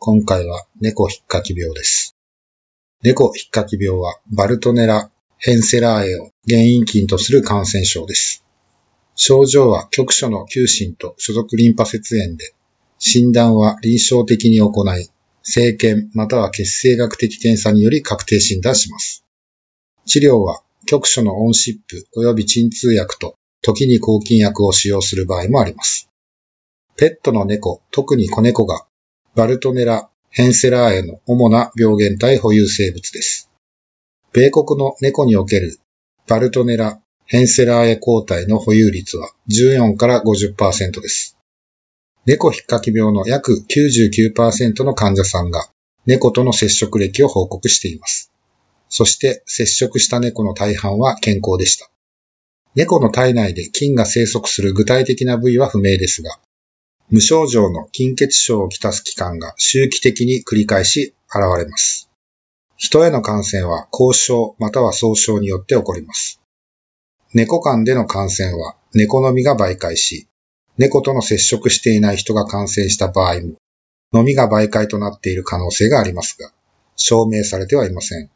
今回は猫ひっかき病です。猫ひっかき病はバルトネラ・ヘンセラーエを原因菌とする感染症です。症状は局所の急疹と所属リンパ節炎で、診断は臨床的に行い、生検または血清学的検査により確定診断します。治療は局所のオンシップ及び鎮痛薬と時に抗菌薬を使用する場合もあります。ペットの猫、特に子猫がバルトネラ・ヘンセラーエの主な病原体保有生物です。米国の猫におけるバルトネラ・ヘンセラーエ抗体の保有率は14から50%です。猫ひっかき病の約99%の患者さんが猫との接触歴を報告しています。そして接触した猫の大半は健康でした。猫の体内で菌が生息する具体的な部位は不明ですが、無症状の筋血症をきたす期間が周期的に繰り返し現れます。人への感染は交渉または総症によって起こります。猫間での感染は猫のみが媒介し、猫との接触していない人が感染した場合も、のみが媒介となっている可能性がありますが、証明されてはいません。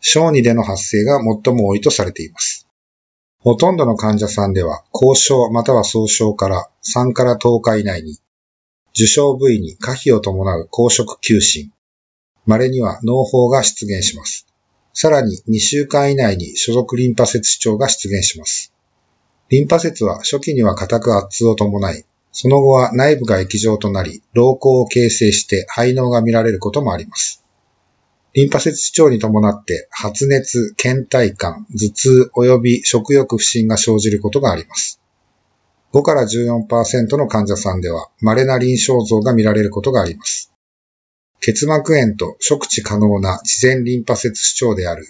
小児での発生が最も多いとされています。ほとんどの患者さんでは、交渉または総症から3から10日以内に、受傷部位に可否を伴う公職急疹、稀には脳胞が出現します。さらに2週間以内に所属リンパ節主張が出現します。リンパ節は初期には硬く圧痛を伴い、その後は内部が液状となり、瞳孔を形成して肺脳が見られることもあります。リンパ節主張に伴って発熱、倦怠感、頭痛及び食欲不振が生じることがあります。5から14%の患者さんでは稀な臨床像が見られることがあります。結膜炎と食知可能な自然リンパ節主張である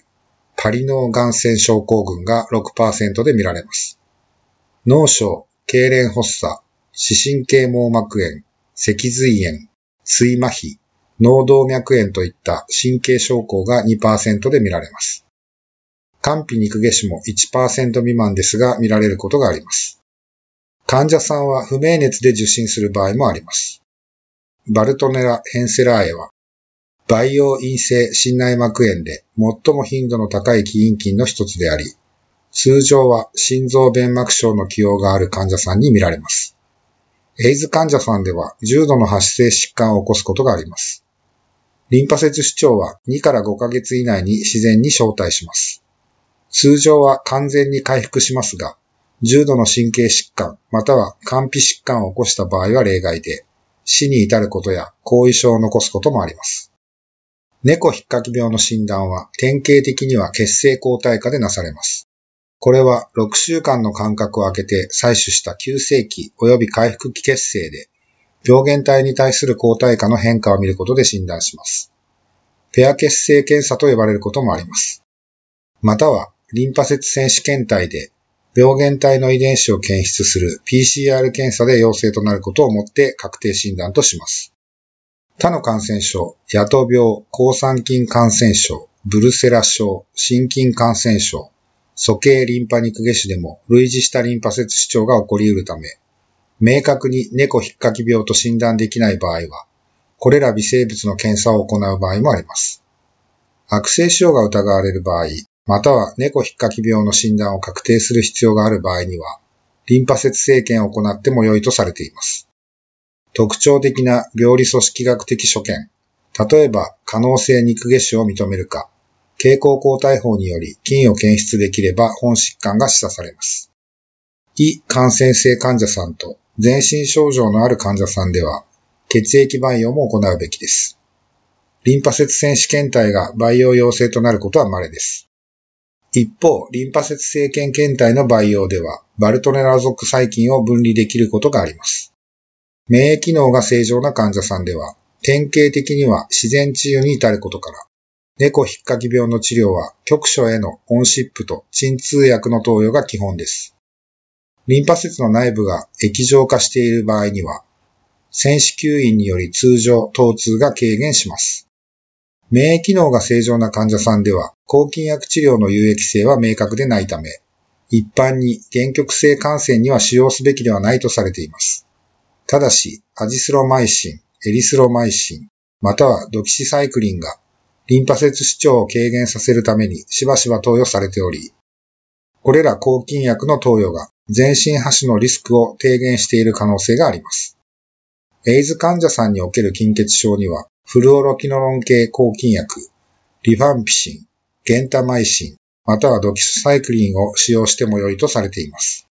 パリ脳感染症候群が6%で見られます。脳症、痙攣発作、視神経網膜炎、脊髄炎、椎麻痺、脳動脈炎といった神経症候が2%で見られます。肝皮肉下腫も1%未満ですが見られることがあります。患者さんは不明熱で受診する場合もあります。バルトネラ・ヘンセラーエは、培養陰性心内膜炎で最も頻度の高い起因菌の一つであり、通常は心臓弁膜症の起用がある患者さんに見られます。エイズ患者さんでは重度の発生疾患を起こすことがあります。リンパ節主張は2から5ヶ月以内に自然に招待します。通常は完全に回復しますが、重度の神経疾患または肝皮疾患を起こした場合は例外で、死に至ることや後遺症を残すこともあります。猫ひっかき病の診断は典型的には血清抗体化でなされます。これは6週間の間隔を空けて採取した急性期及び回復期血清で病原体に対する抗体価の変化を見ることで診断します。ペア血清検査と呼ばれることもあります。または、リンパ節選手検体で病原体の遺伝子を検出する PCR 検査で陽性となることをもって確定診断とします。他の感染症、野党病、抗酸菌感染症、ブルセラ症、心筋感染症、鼠径リンパ肉下腫でも類似したリンパ節主張が起こり得るため、明確に猫ひっかき病と診断できない場合は、これら微生物の検査を行う場合もあります。悪性腫瘍が疑われる場合、または猫ひっかき病の診断を確定する必要がある場合には、リンパ節生検を行っても良いとされています。特徴的な病理組織学的所見、例えば可能性肉下腫を認めるか、経口抗体法により菌を検出できれば本疾患が示唆されます。非感染性患者さんと全身症状のある患者さんでは、血液培養も行うべきです。リンパ節選手検体が培養陽性となることは稀です。一方、リンパ節生検検体の培養では、バルトネラ属細菌を分離できることがあります。免疫機能が正常な患者さんでは、典型的には自然治癒に至ることから、猫引っかき病の治療は局所へのオンシップと鎮痛薬の投与が基本です。リンパ節の内部が液状化している場合には、戦士吸引により通常、疼痛が軽減します。免疫機能が正常な患者さんでは、抗菌薬治療の有益性は明確でないため、一般に原曲性感染には使用すべきではないとされています。ただし、アジスロマイシン、エリスロマイシン、またはドキシサイクリンがリンパ節主張を軽減させるためにしばしば投与されており、これら抗菌薬の投与が全身発種のリスクを低減している可能性があります。エイズ患者さんにおける筋血症には、フルオロキノロン系抗菌薬、リファンピシン、ゲンタマイシン、またはドキスサイクリンを使用しても良いとされています。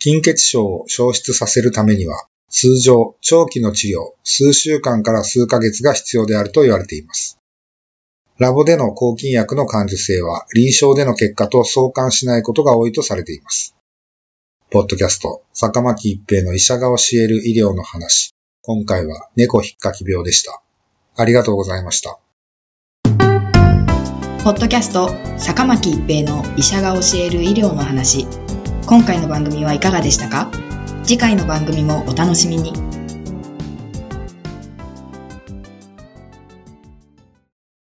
筋血症を消失させるためには、通常、長期の治療、数週間から数ヶ月が必要であると言われています。ラボでの抗菌薬の感受性は臨床での結果と相関しないことが多いとされています。ポッドキャスト、坂巻一平の医者が教える医療の話。今回は猫ひっかき病でした。ありがとうございました。ポッドキャスト、坂巻一平の医者が教える医療の話。今回の番組はいかがでしたか？次回の番組もお楽しみに。